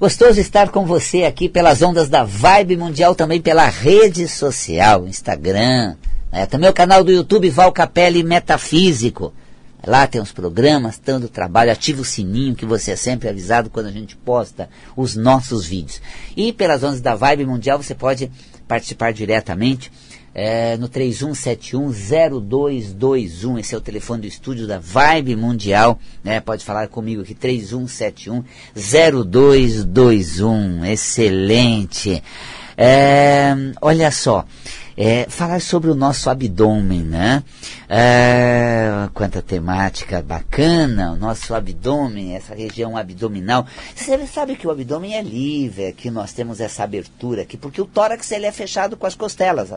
Gostoso estar com você aqui pelas ondas da Vibe Mundial, também pela rede social, Instagram, né? também o canal do YouTube Val Capelli Metafísico. Lá tem os programas, tanto trabalho, ativa o sininho que você é sempre avisado quando a gente posta os nossos vídeos. E pelas ondas da Vibe Mundial você pode participar diretamente é, no 31710221. Esse é o telefone do estúdio da Vibe Mundial. Né? Pode falar comigo aqui, 31710221. Excelente. É, olha só. É, falar sobre o nosso abdômen, né? É, quanta temática bacana, o nosso abdômen, essa região abdominal. Você sabe que o abdômen é livre, aqui nós temos essa abertura aqui, porque o tórax ele é fechado com as costelas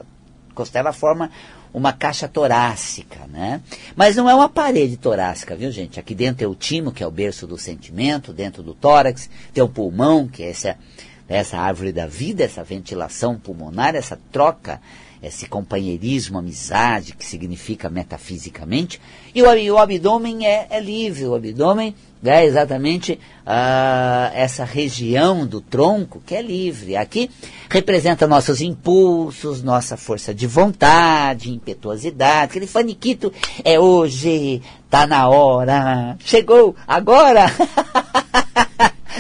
costela forma uma caixa torácica, né? Mas não é uma parede torácica, viu, gente? Aqui dentro tem o timo, que é o berço do sentimento, dentro do tórax, tem o pulmão, que é essa, essa árvore da vida, essa ventilação pulmonar, essa troca, esse companheirismo, amizade, que significa metafisicamente. E o, o abdômen é, é livre, o abdômen é exatamente ah, essa região do tronco que é livre. Aqui representa nossos impulsos, nossa força de vontade, impetuosidade. Aquele faniquito é hoje, tá na hora, chegou, agora.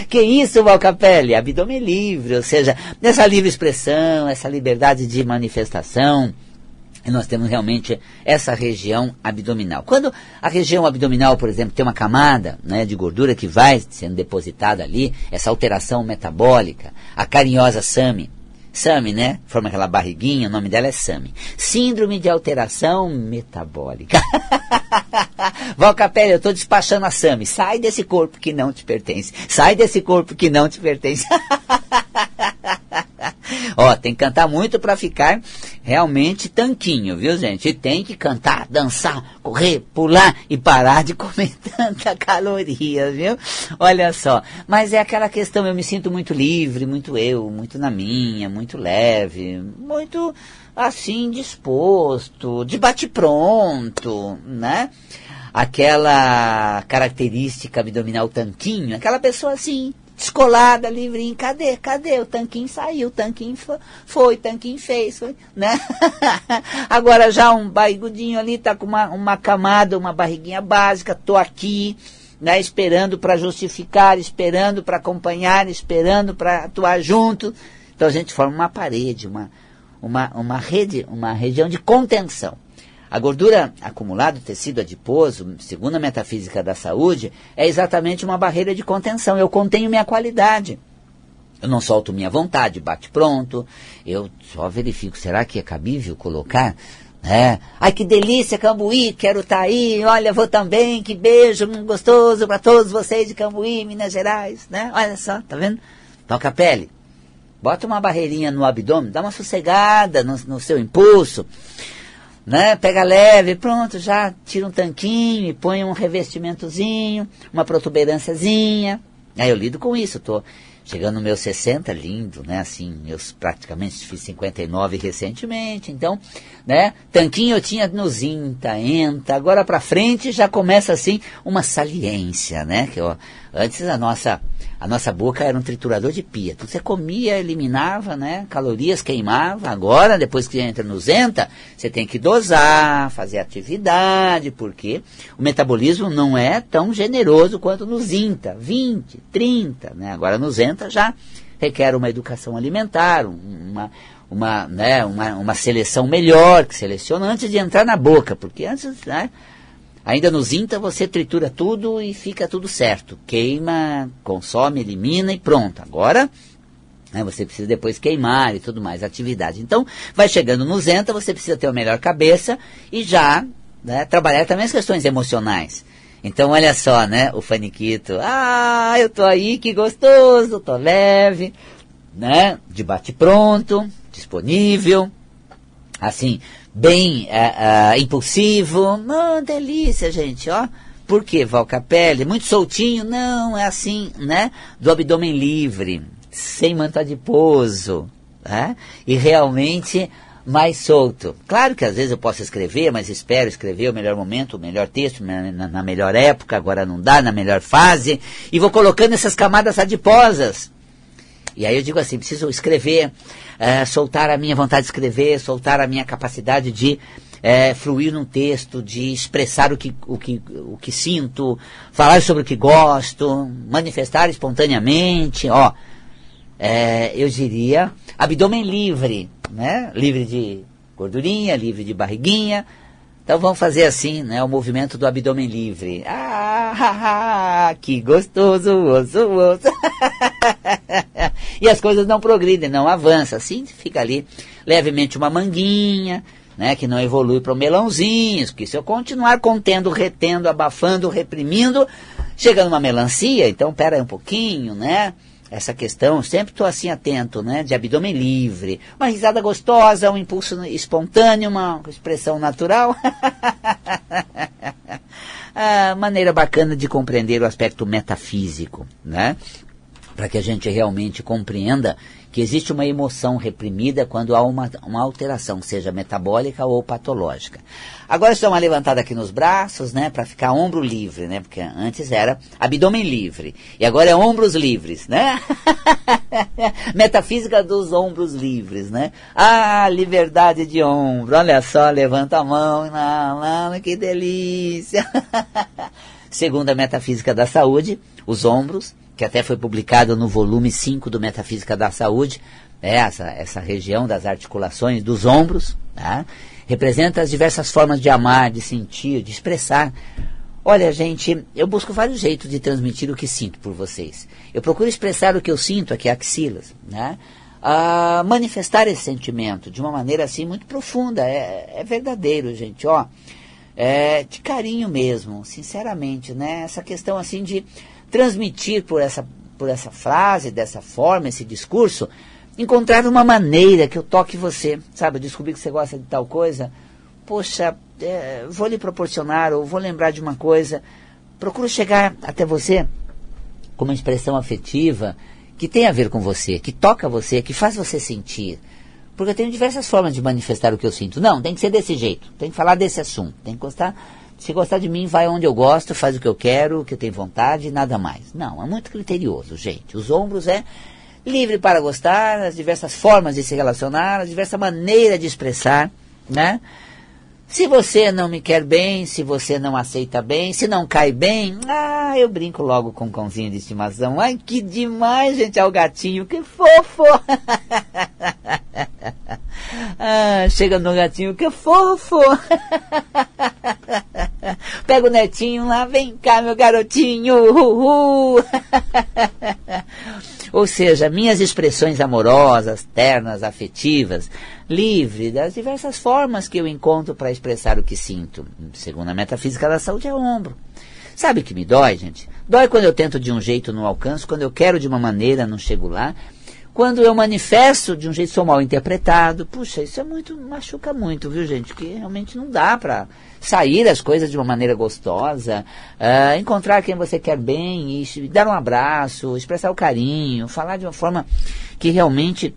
que isso, Valcapelli? Abdômen livre, ou seja, essa livre expressão, essa liberdade de manifestação nós temos realmente essa região abdominal. Quando a região abdominal, por exemplo, tem uma camada né, de gordura que vai sendo depositada ali, essa alteração metabólica, a carinhosa SAMI, SAMI, né? Forma aquela barriguinha, o nome dela é SAMI. Síndrome de alteração metabólica. Val Capelli, eu estou despachando a SAMI. Sai desse corpo que não te pertence. Sai desse corpo que não te pertence. Ó, tem que cantar muito para ficar realmente tanquinho, viu, gente? E tem que cantar, dançar, correr, pular e parar de comer tanta caloria, viu? Olha só. Mas é aquela questão, eu me sinto muito livre, muito eu, muito na minha, muito leve, muito assim disposto, de bate pronto, né? Aquela característica abdominal tanquinho, aquela pessoa assim, descolada, livrinho, cadê? Cadê? O tanquinho saiu, o tanquinho foi, o tanquinho fez, foi, né? Agora já um barrigudinho ali, tá com uma, uma camada, uma barriguinha básica, tô aqui, né, esperando para justificar, esperando para acompanhar, esperando para atuar junto. Então a gente forma uma parede, uma, uma, uma rede, uma região de contenção. A gordura acumulada, o tecido adiposo, segundo a metafísica da saúde, é exatamente uma barreira de contenção. Eu contenho minha qualidade. Eu não solto minha vontade, bate pronto. Eu só verifico, será que é cabível colocar? É. Ai, que delícia, Cambuí, quero estar tá aí. Olha, vou também, que beijo gostoso para todos vocês de Cambuí, Minas Gerais, né? Olha só, tá vendo? Toca a pele. Bota uma barreirinha no abdômen, dá uma sossegada no, no seu impulso né? Pega leve, pronto, já tira um tanquinho e põe um revestimentozinho, uma protuberânciazinha. Aí eu lido com isso, tô chegando no meu 60, lindo, né? Assim, eu praticamente fiz 59 recentemente, então, né? Tanquinho eu tinha no Zinta, Enta, agora para frente já começa assim uma saliência, né? Que ó, antes a nossa a nossa boca era um triturador de pia. Tudo você comia, eliminava, né? Calorias queimava. Agora, depois que entra no Zenta, você tem que dosar, fazer atividade, porque o metabolismo não é tão generoso quanto no Zinta, 20, 30, né? Agora no Zenta já requer uma educação alimentar, uma, uma, né, uma, uma seleção melhor, que seleciona antes de entrar na boca, porque antes, né? Ainda no Zinta você tritura tudo e fica tudo certo. Queima, consome, elimina e pronto. Agora né, você precisa depois queimar e tudo mais, atividade. Então, vai chegando no Zenta, você precisa ter uma melhor cabeça e já né, trabalhar também as questões emocionais. Então, olha só, né, o faniquito. Ah, eu tô aí, que gostoso, tô leve, né, de bate pronto, disponível, assim, bem uh, uh, impulsivo. Oh, delícia, gente, ó. Por quê, Valcapelli? Muito soltinho? Não, é assim, né? Do abdômen livre, sem manto adiposo, né? E realmente mais solto. Claro que às vezes eu posso escrever, mas espero escrever o melhor momento, o melhor texto, na, na, melhor época, agora não dá, na melhor fase, e vou colocando essas camadas adiposas. E aí eu digo assim, preciso escrever, é, soltar a minha vontade de escrever, soltar a minha capacidade de é, fluir num texto, de expressar o que, o, que, o que sinto, falar sobre o que gosto, manifestar espontaneamente, ó. É, eu diria abdômen livre, né? Livre de gordurinha, livre de barriguinha. Então vamos fazer assim, né? O movimento do abdômen livre. Ah, que gostoso, osso, osso. e as coisas não progridem, não avançam. Assim fica ali levemente uma manguinha, né? Que não evolui para o melãozinho. Que se eu continuar contendo, retendo, abafando, reprimindo, chega numa melancia. Então pera aí um pouquinho, né? essa questão, sempre estou assim atento, né, de abdômen livre, uma risada gostosa, um impulso espontâneo, uma expressão natural. a maneira bacana de compreender o aspecto metafísico, né? Para que a gente realmente compreenda que existe uma emoção reprimida quando há uma, uma alteração, seja metabólica ou patológica. Agora estou uma levantada aqui nos braços, né, para ficar ombro livre, né, porque antes era abdômen livre e agora é ombros livres, né? Metafísica dos ombros livres, né? Ah, liberdade de ombro, olha só, levanta a mão, não, não, que delícia. Segundo a metafísica da saúde, os ombros que até foi publicado no volume 5 do Metafísica da Saúde, é essa, essa região das articulações dos ombros, tá? representa as diversas formas de amar, de sentir, de expressar. Olha, gente, eu busco vários jeitos de transmitir o que sinto por vocês. Eu procuro expressar o que eu sinto aqui, axilas, né? A manifestar esse sentimento de uma maneira assim muito profunda, é, é verdadeiro, gente, ó. É, de carinho mesmo, sinceramente, né? Essa questão assim de transmitir por essa, por essa frase, dessa forma, esse discurso, encontrar uma maneira que eu toque você, sabe? Eu descobri que você gosta de tal coisa, poxa, é, vou lhe proporcionar ou vou lembrar de uma coisa. Procuro chegar até você com uma expressão afetiva que tem a ver com você, que toca você, que faz você sentir. Porque eu tenho diversas formas de manifestar o que eu sinto. Não, tem que ser desse jeito, tem que falar desse assunto, tem que gostar se gostar de mim, vai onde eu gosto, faz o que eu quero, o que eu tenho vontade, nada mais. Não, é muito criterioso, gente. Os ombros é livre para gostar, as diversas formas de se relacionar, as diversas maneiras de expressar, né? Se você não me quer bem, se você não aceita bem, se não cai bem, ah, eu brinco logo com o cãozinho de estimação. Ai, que demais, gente, é o gatinho, que fofo! ah, chega no gatinho, que fofo! Pega o netinho lá, vem cá, meu garotinho. Uhul. Ou seja, minhas expressões amorosas, ternas, afetivas, livre das diversas formas que eu encontro para expressar o que sinto. Segundo a metafísica da saúde, é o ombro. Sabe o que me dói, gente? Dói quando eu tento de um jeito, não alcanço, quando eu quero de uma maneira, não chego lá. Quando eu manifesto de um jeito sou mal interpretado, puxa, isso é muito, machuca muito, viu gente? Que realmente não dá para sair as coisas de uma maneira gostosa, uh, encontrar quem você quer bem, e dar um abraço, expressar o carinho, falar de uma forma que realmente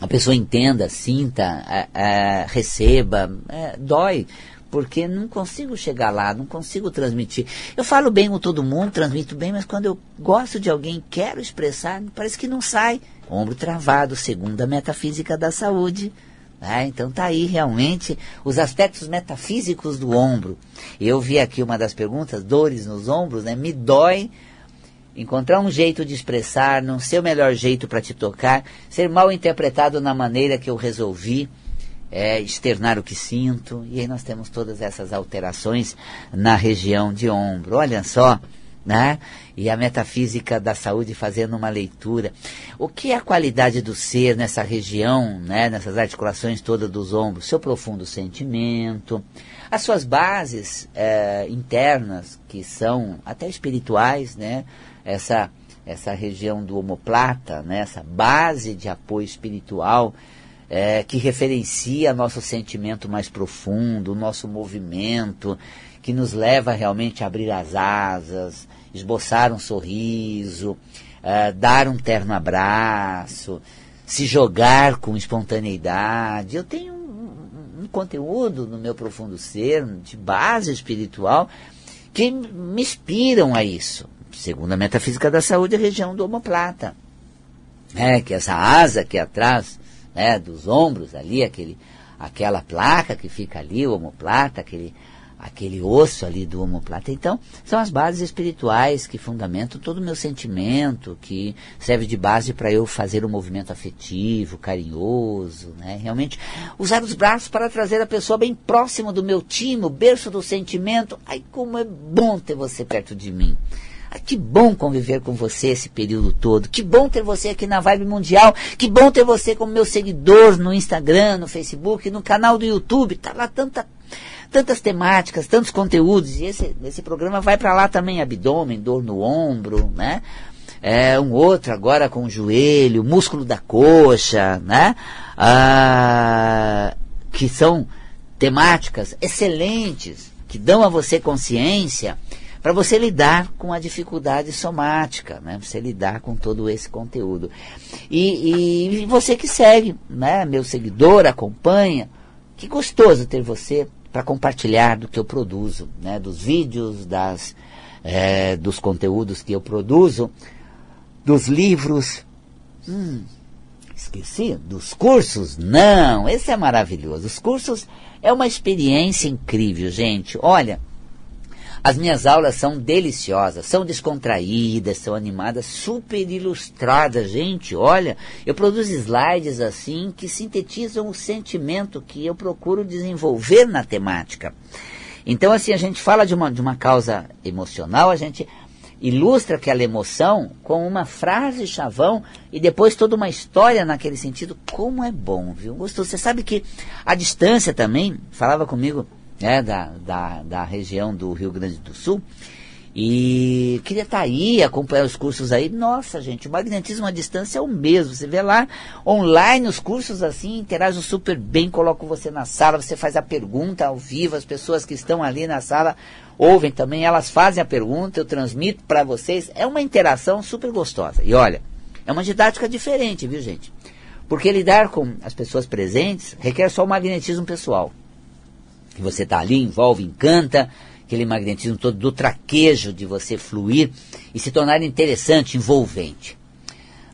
a pessoa entenda, sinta, uh, uh, receba, dói porque não consigo chegar lá, não consigo transmitir. Eu falo bem com todo mundo, transmito bem, mas quando eu gosto de alguém, quero expressar, parece que não sai ombro travado, segundo a metafísica da saúde. Né? Então tá aí realmente os aspectos metafísicos do ombro. Eu vi aqui uma das perguntas, dores nos ombros, né? Me dói encontrar um jeito de expressar, não ser o melhor jeito para te tocar, ser mal interpretado na maneira que eu resolvi é, externar o que sinto. E aí nós temos todas essas alterações na região de ombro. Olha só, né? E a metafísica da saúde fazendo uma leitura. O que é a qualidade do ser nessa região, né? Nessas articulações todas dos ombros? Seu profundo sentimento, as suas bases é, internas, que são até espirituais, né? Essa, essa região do omoplata, né? Essa base de apoio espiritual, é, que referencia nosso sentimento mais profundo, o nosso movimento, que nos leva realmente a abrir as asas, esboçar um sorriso, uh, dar um terno abraço, se jogar com espontaneidade. Eu tenho um, um, conteúdo no meu profundo ser, de base espiritual, que me inspiram a isso. Segundo a metafísica da saúde, a região do omoplata. né, que essa asa aqui atrás, né, dos ombros ali, aquele, aquela placa que fica ali, o omoplata, aquele, aquele osso ali do omoplata. Então, são as bases espirituais que fundamentam todo o meu sentimento, que serve de base para eu fazer um movimento afetivo, carinhoso, né? Realmente, usar os braços para trazer a pessoa bem próximo do meu time, o berço do sentimento. Ai, como é bom ter você perto de mim. Que bom conviver com você esse período todo. Que bom ter você aqui na Vibe Mundial. Que bom ter você como meu seguidor no Instagram, no Facebook, no canal do YouTube. Tá lá tanta tantas temáticas, tantos conteúdos. E esse, esse programa vai para lá também, abdômen, dor no ombro, né? É, um outro agora com o joelho, músculo da coxa, né? Ah, que são temáticas excelentes, que dão a você consciência para você lidar com a dificuldade somática, né? Você lidar com todo esse conteúdo. E, e você que segue, né? Meu seguidor, acompanha. Que gostoso ter você para compartilhar do que eu produzo, né, dos vídeos, das, é, dos conteúdos que eu produzo, dos livros. Hum, esqueci? Dos cursos? Não, esse é maravilhoso. Os cursos é uma experiência incrível, gente. Olha, as minhas aulas são deliciosas, são descontraídas, são animadas, super ilustradas, gente. Olha, eu produzo slides assim que sintetizam o sentimento que eu procuro desenvolver na temática. Então, assim, a gente fala de uma, de uma causa emocional, a gente ilustra aquela emoção com uma frase chavão e depois toda uma história naquele sentido. Como é bom, viu? Gostou? Você sabe que a distância também, falava comigo né, da, da, da região do Rio Grande do Sul. E queria estar tá aí, acompanhar os cursos aí. Nossa, gente, o magnetismo à distância é o mesmo. Você vê lá online os cursos assim, interagem super bem, coloco você na sala, você faz a pergunta ao vivo, as pessoas que estão ali na sala ouvem também, elas fazem a pergunta, eu transmito para vocês. É uma interação super gostosa. E olha, é uma didática diferente, viu, gente? Porque lidar com as pessoas presentes requer só o magnetismo pessoal que você está ali, envolve, encanta, aquele magnetismo todo do traquejo de você fluir e se tornar interessante, envolvente.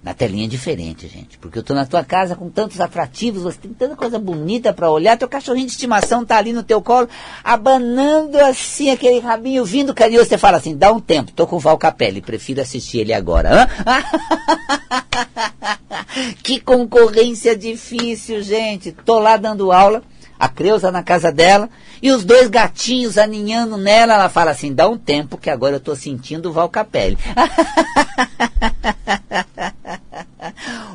Na telinha é diferente, gente, porque eu estou na tua casa com tantos atrativos, você tem tanta coisa bonita para olhar, teu cachorrinho de estimação está ali no teu colo, abanando assim aquele rabinho vindo carinhoso, você fala assim, dá um tempo, tô com o Val Capelli, prefiro assistir ele agora. que concorrência difícil, gente. Tô lá dando aula, a Creuza na casa dela, e os dois gatinhos aninhando nela, ela fala assim, dá um tempo que agora eu estou sentindo o Val Capelli.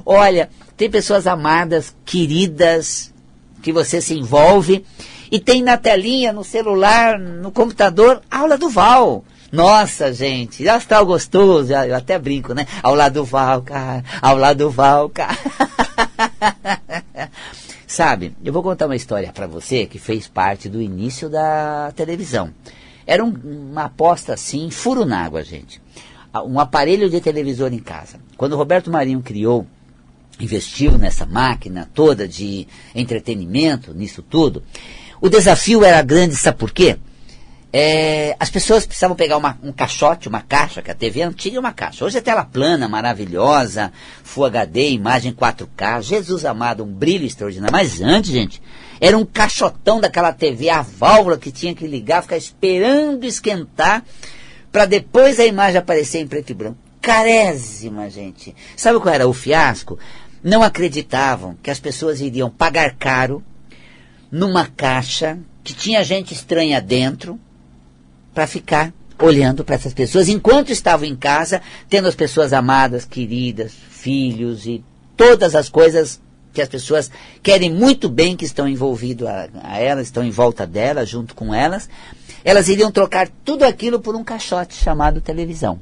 Olha, tem pessoas amadas, queridas, que você se envolve, e tem na telinha, no celular, no computador, aula do Val. Nossa, gente, astral gostoso, eu até brinco, né? Ao lado do Val, cara, ao lado do Val, cara. Sabe, eu vou contar uma história para você que fez parte do início da televisão. Era um, uma aposta assim, furo na água, gente. Um aparelho de televisor em casa. Quando o Roberto Marinho criou, investiu nessa máquina toda de entretenimento, nisso tudo, o desafio era grande, sabe por quê? É, as pessoas precisavam pegar uma, um caixote, uma caixa, que a TV antiga é uma caixa. Hoje é tela plana, maravilhosa, Full HD, imagem 4K, Jesus amado, um brilho extraordinário. Mas antes, gente, era um caixotão daquela TV, a válvula que tinha que ligar, ficar esperando esquentar, para depois a imagem aparecer em preto e branco. Carésima, gente. Sabe qual era o fiasco? Não acreditavam que as pessoas iriam pagar caro numa caixa que tinha gente estranha dentro, para ficar olhando para essas pessoas enquanto estavam em casa, tendo as pessoas amadas, queridas, filhos e todas as coisas que as pessoas querem muito bem que estão envolvidas a, a elas, estão em volta delas, junto com elas, elas iriam trocar tudo aquilo por um caixote chamado televisão.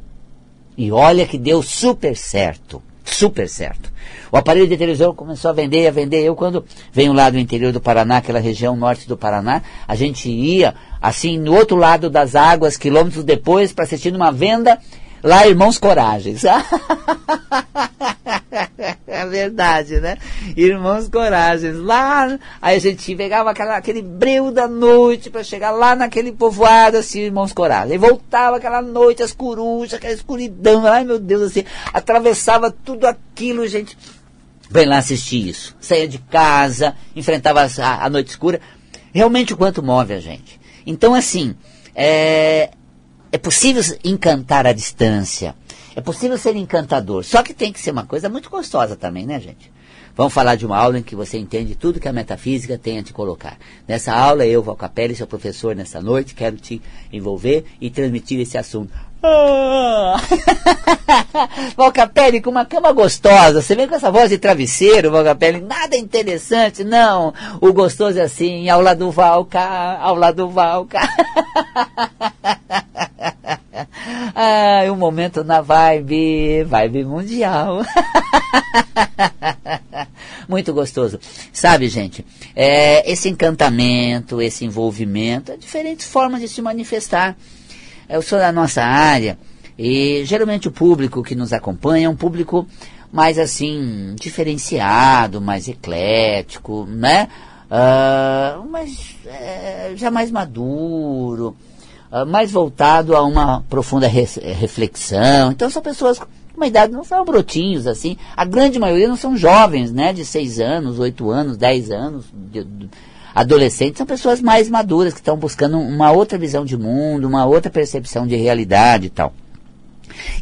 E olha que deu super certo super certo. O aparelho de televisão começou a vender, a vender. Eu, quando venho lá do interior do Paraná, aquela região norte do Paraná, a gente ia, assim, no outro lado das águas, quilômetros depois, para assistir uma venda lá, Irmãos Coragens. é verdade, né? Irmãos Coragens, lá, aí a gente pegava aquela, aquele breu da noite para chegar lá naquele povoado, assim, Irmãos Coragens. E voltava aquela noite, as corujas, aquela escuridão, ai meu Deus, assim, atravessava tudo aquilo, gente. Vem lá assistir isso. Saía de casa, enfrentava a, a noite escura. Realmente o quanto move a gente. Então, assim, é, é possível encantar a distância. É possível ser encantador. Só que tem que ser uma coisa muito gostosa também, né, gente? Vamos falar de uma aula em que você entende tudo que a metafísica tem a te colocar. Nessa aula, eu, Valcapelli, seu professor nessa noite, quero te envolver e transmitir esse assunto. Ah! Valcapelli, com uma cama gostosa, você vem com essa voz de travesseiro, Valcapelli, nada interessante, não. O gostoso é assim, ao lado do Valca, ao lado do Valca. um momento na vibe, vibe mundial. Muito gostoso. Sabe, gente, é, esse encantamento, esse envolvimento, é diferentes formas de se manifestar. Eu sou da nossa área e geralmente o público que nos acompanha é um público mais assim, diferenciado, mais eclético, né? Uh, mas é, já mais maduro, uh, mais voltado a uma profunda re reflexão. Então são pessoas com uma idade, não são brotinhos assim. A grande maioria não são jovens, né? De 6 anos, 8 anos, 10 anos. De, de, adolescentes são pessoas mais maduras, que estão buscando uma outra visão de mundo, uma outra percepção de realidade e tal.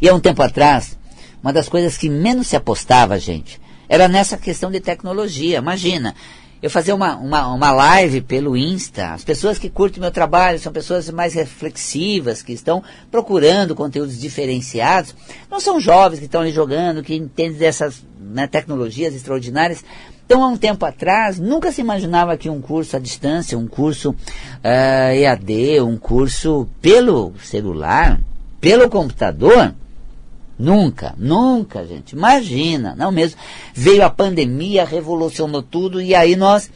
E há um tempo atrás, uma das coisas que menos se apostava, gente, era nessa questão de tecnologia. Imagina, eu fazer uma, uma, uma live pelo Insta, as pessoas que curtem meu trabalho são pessoas mais reflexivas, que estão procurando conteúdos diferenciados, não são jovens que estão ali jogando, que entendem dessas né, tecnologias extraordinárias, então, há um tempo atrás, nunca se imaginava que um curso à distância, um curso uh, eh, EAD, um curso pelo celular, pelo computador, nunca, nunca, gente. Imagina, não mesmo. Veio a pandemia, revolucionou tudo e aí nós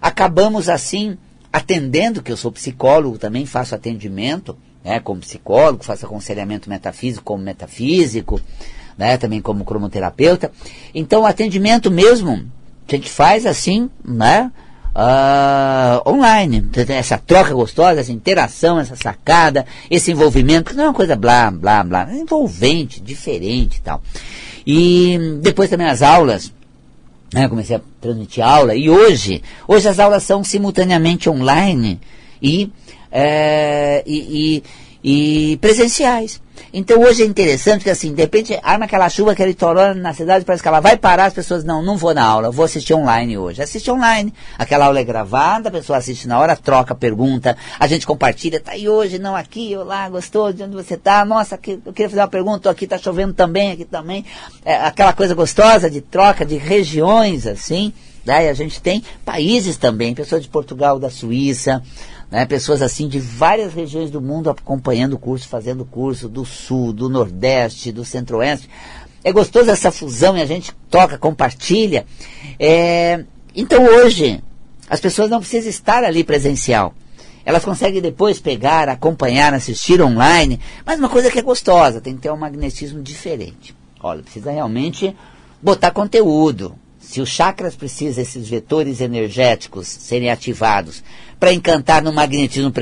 acabamos assim atendendo, que eu sou psicólogo, também faço atendimento, né, como psicólogo, faço aconselhamento metafísico como metafísico, né, também como cromoterapeuta. Então, atendimento mesmo a gente faz assim, né? Uh, online, essa troca gostosa, essa interação, essa sacada, esse envolvimento, que não é uma coisa blá, blá, blá, é envolvente, diferente e tal. E depois também as aulas, né, comecei a transmitir aula, e hoje, hoje as aulas são simultaneamente online e, é, e, e, e presenciais. Então hoje é interessante que assim, de repente arma aquela chuva, aquele toró na cidade, parece que ela vai parar, as pessoas, não, não vou na aula, vou assistir online hoje. Assiste online. Aquela aula é gravada, a pessoa assiste na hora, troca, pergunta, a gente compartilha, tá aí hoje, não aqui, olá, gostou, de onde você tá? Nossa, aqui, eu queria fazer uma pergunta, aqui tá chovendo também, aqui também. É, aquela coisa gostosa de troca de regiões, assim. Né? E a gente tem países também, pessoas de Portugal, da Suíça, né, pessoas assim de várias regiões do mundo acompanhando o curso, fazendo o curso, do sul, do nordeste, do centro-oeste. É gostoso essa fusão e a gente toca, compartilha. É, então hoje, as pessoas não precisam estar ali presencial. Elas conseguem depois pegar, acompanhar, assistir online, mas uma coisa que é gostosa, tem que ter um magnetismo diferente. Olha, precisa realmente botar conteúdo, se os chakras precisam, esses vetores energéticos, serem ativados para encantar no magnetismo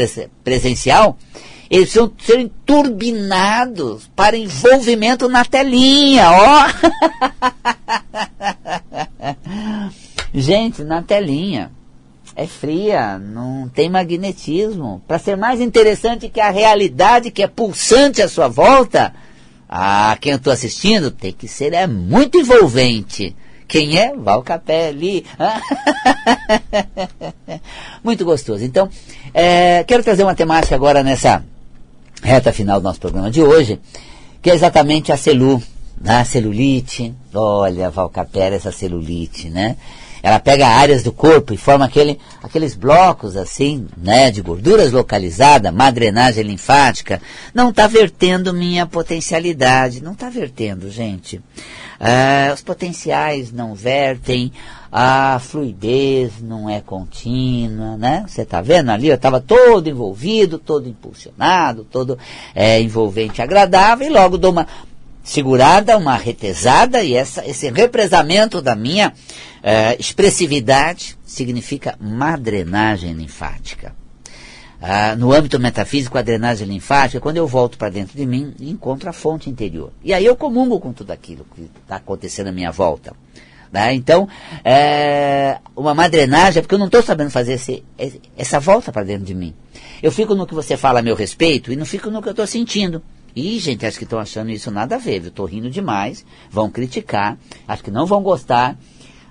presencial, eles precisam serem turbinados para envolvimento na telinha, ó! Gente, na telinha. É fria, não tem magnetismo. Para ser mais interessante que a realidade que é pulsante à sua volta, ah, quem eu estou assistindo tem que ser é muito envolvente. Quem é? Val Capelli. Muito gostoso. Então, é, quero trazer uma temática agora nessa reta final do nosso programa de hoje, que é exatamente a celu, né? a celulite. Olha, Val Capelli, essa celulite, né? Ela pega áreas do corpo e forma aquele, aqueles blocos assim, né, de gorduras localizada, má drenagem linfática. Não está vertendo minha potencialidade, não está vertendo, gente. Ah, os potenciais não vertem, a fluidez não é contínua, né? Você está vendo ali? Eu estava todo envolvido, todo impulsionado, todo é, envolvente, agradável, e logo dou uma segurada, uma retesada, e essa, esse represamento da minha é, expressividade significa má drenagem linfática. Ah, no âmbito metafísico, a drenagem linfática, quando eu volto para dentro de mim, encontro a fonte interior. E aí eu comungo com tudo aquilo que está acontecendo à minha volta. Né? Então, é, uma drenagem é porque eu não estou sabendo fazer esse, essa volta para dentro de mim. Eu fico no que você fala a meu respeito e não fico no que eu estou sentindo. E, gente, acho que estão achando isso nada a ver, eu estou rindo demais, vão criticar, acho que não vão gostar,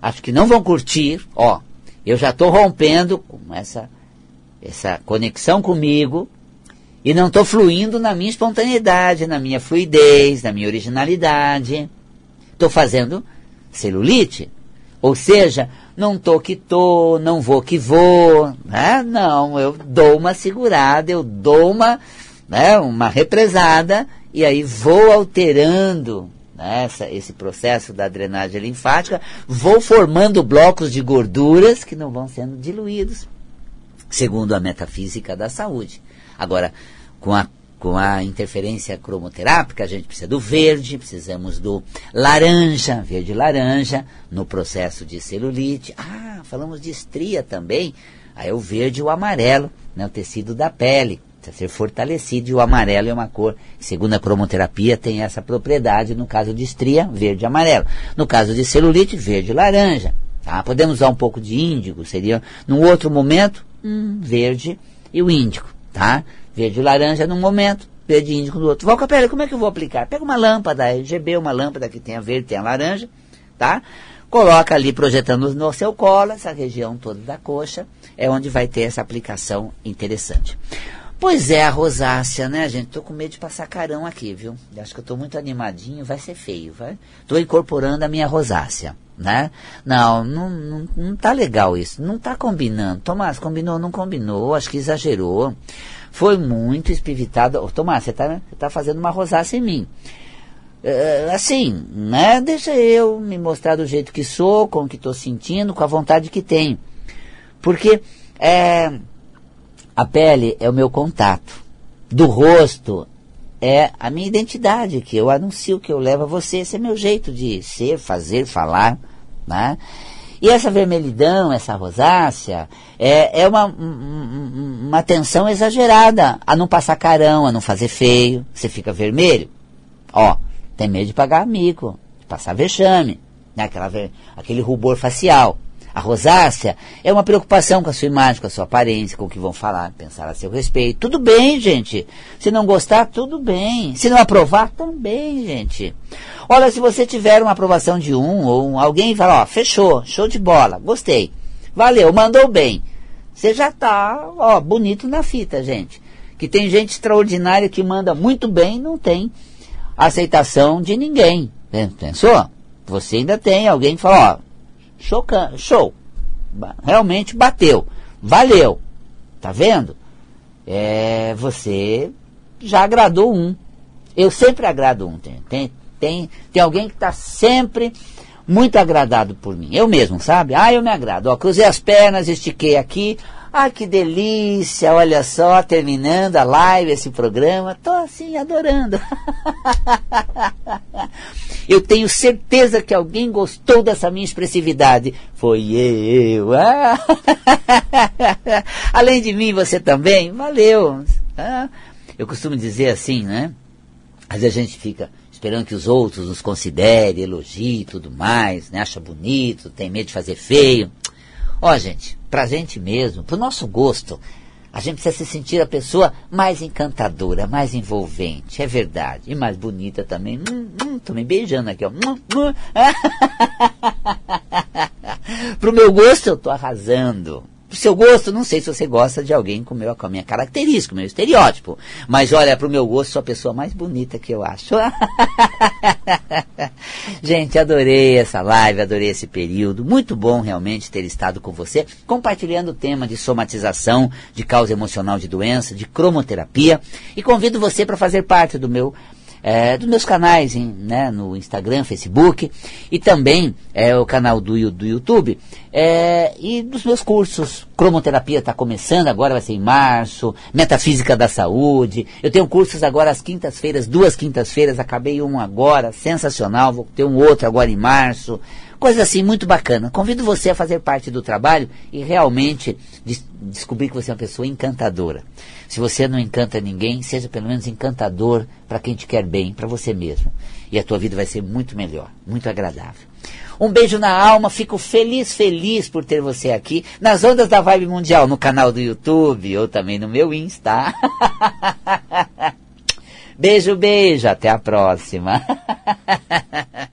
acho que não vão curtir, ó, eu já estou rompendo com essa essa conexão comigo e não estou fluindo na minha espontaneidade, na minha fluidez, na minha originalidade. Estou fazendo celulite. Ou seja, não tô que tô, não vou que vou, né? Não, eu dou uma segurada, eu dou uma, né, uma represada e aí vou alterando né, essa, esse processo da drenagem linfática, vou formando blocos de gorduras que não vão sendo diluídos segundo a metafísica da saúde. Agora, com a, com a interferência cromoterápica, a gente precisa do verde, precisamos do laranja, verde-laranja, no processo de celulite. Ah, falamos de estria também. Aí é o verde e o amarelo, né, o tecido da pele. Precisa ser fortalecido e o amarelo é uma cor, segundo a cromoterapia, tem essa propriedade no caso de estria, verde e amarelo. No caso de celulite, verde e laranja. Tá? Podemos usar um pouco de índigo, seria num outro momento, Hum, verde e o índico, tá? Verde e laranja num momento, verde e índico no outro. Valcapelli, como é que eu vou aplicar? Pega uma lâmpada RGB, uma lâmpada que tenha verde, tenha laranja, tá? Coloca ali projetando no seu colo, essa região toda da coxa, é onde vai ter essa aplicação interessante. Pois é, a rosácea, né, gente? Tô com medo de passar carão aqui, viu? Acho que eu tô muito animadinho, vai ser feio, vai? Tô incorporando a minha rosácea né? Não, não, não, não tá legal isso, não tá combinando. Tomás, combinou, não combinou, acho que exagerou. Foi muito espivitado. Tomás, você tá, você tá fazendo uma rosácea em mim. Uh, assim, né? Deixa eu me mostrar do jeito que sou, com o que estou sentindo, com a vontade que tenho. Porque é, a pele é o meu contato. Do rosto é a minha identidade, que eu anuncio, que eu levo a você. Esse é meu jeito de ser, fazer, falar. Né? E essa vermelhidão, essa rosácea, é, é uma, uma tensão exagerada a não passar carão, a não fazer feio. Você fica vermelho. Ó, tem medo de pagar amigo, de passar vexame, né? Aquela, aquele rubor facial. A rosácea é uma preocupação com a sua imagem, com a sua aparência, com o que vão falar, pensar a seu respeito. Tudo bem, gente. Se não gostar, tudo bem. Se não aprovar, também, gente. Olha, se você tiver uma aprovação de um ou um, alguém fala, ó, fechou, show de bola, gostei. Valeu, mandou bem. Você já está, ó, bonito na fita, gente. Que tem gente extraordinária que manda muito bem, não tem aceitação de ninguém. Pensou? Você ainda tem alguém que fala, ó, Chocando, show. Realmente bateu. Valeu. Tá vendo? É, você já agradou um. Eu sempre agrado um. Tem, tem, tem, tem alguém que está sempre muito agradado por mim. Eu mesmo, sabe? Ah, eu me agrado. Ó, cruzei as pernas, estiquei aqui. Ah, que delícia, olha só, terminando a live, esse programa, tô assim, adorando. eu tenho certeza que alguém gostou dessa minha expressividade. Foi eu. Ah. Além de mim, você também? Valeu. Ah. Eu costumo dizer assim, né? Às vezes a gente fica esperando que os outros nos considerem, elogiem e tudo mais, né? Acha bonito, tem medo de fazer feio. Ó, gente, pra gente mesmo, pro nosso gosto, a gente precisa se sentir a pessoa mais encantadora, mais envolvente, é verdade. E mais bonita também. Hum, hum, tô me beijando aqui, ó. Hum, hum. Pro meu gosto, eu tô arrasando pro seu gosto, não sei se você gosta de alguém com, meu, com a minha característica, o meu estereótipo. Mas olha, pro meu gosto, sou a pessoa mais bonita que eu acho. Gente, adorei essa live, adorei esse período. Muito bom realmente ter estado com você, compartilhando o tema de somatização, de causa emocional de doença, de cromoterapia. E convido você para fazer parte do meu é, dos meus canais em, né, no Instagram, Facebook e também é, o canal do, do YouTube é, e dos meus cursos cromoterapia está começando, agora vai ser em março, metafísica da saúde. Eu tenho cursos agora às quintas-feiras, duas quintas-feiras, acabei um agora, sensacional, vou ter um outro agora em março. Coisa assim muito bacana. Convido você a fazer parte do trabalho e realmente des descobrir que você é uma pessoa encantadora. Se você não encanta ninguém, seja pelo menos encantador para quem te quer bem, para você mesmo. E a tua vida vai ser muito melhor, muito agradável. Um beijo na alma, fico feliz, feliz por ter você aqui nas ondas da Vibe Mundial, no canal do YouTube ou também no meu Insta. beijo, beijo, até a próxima.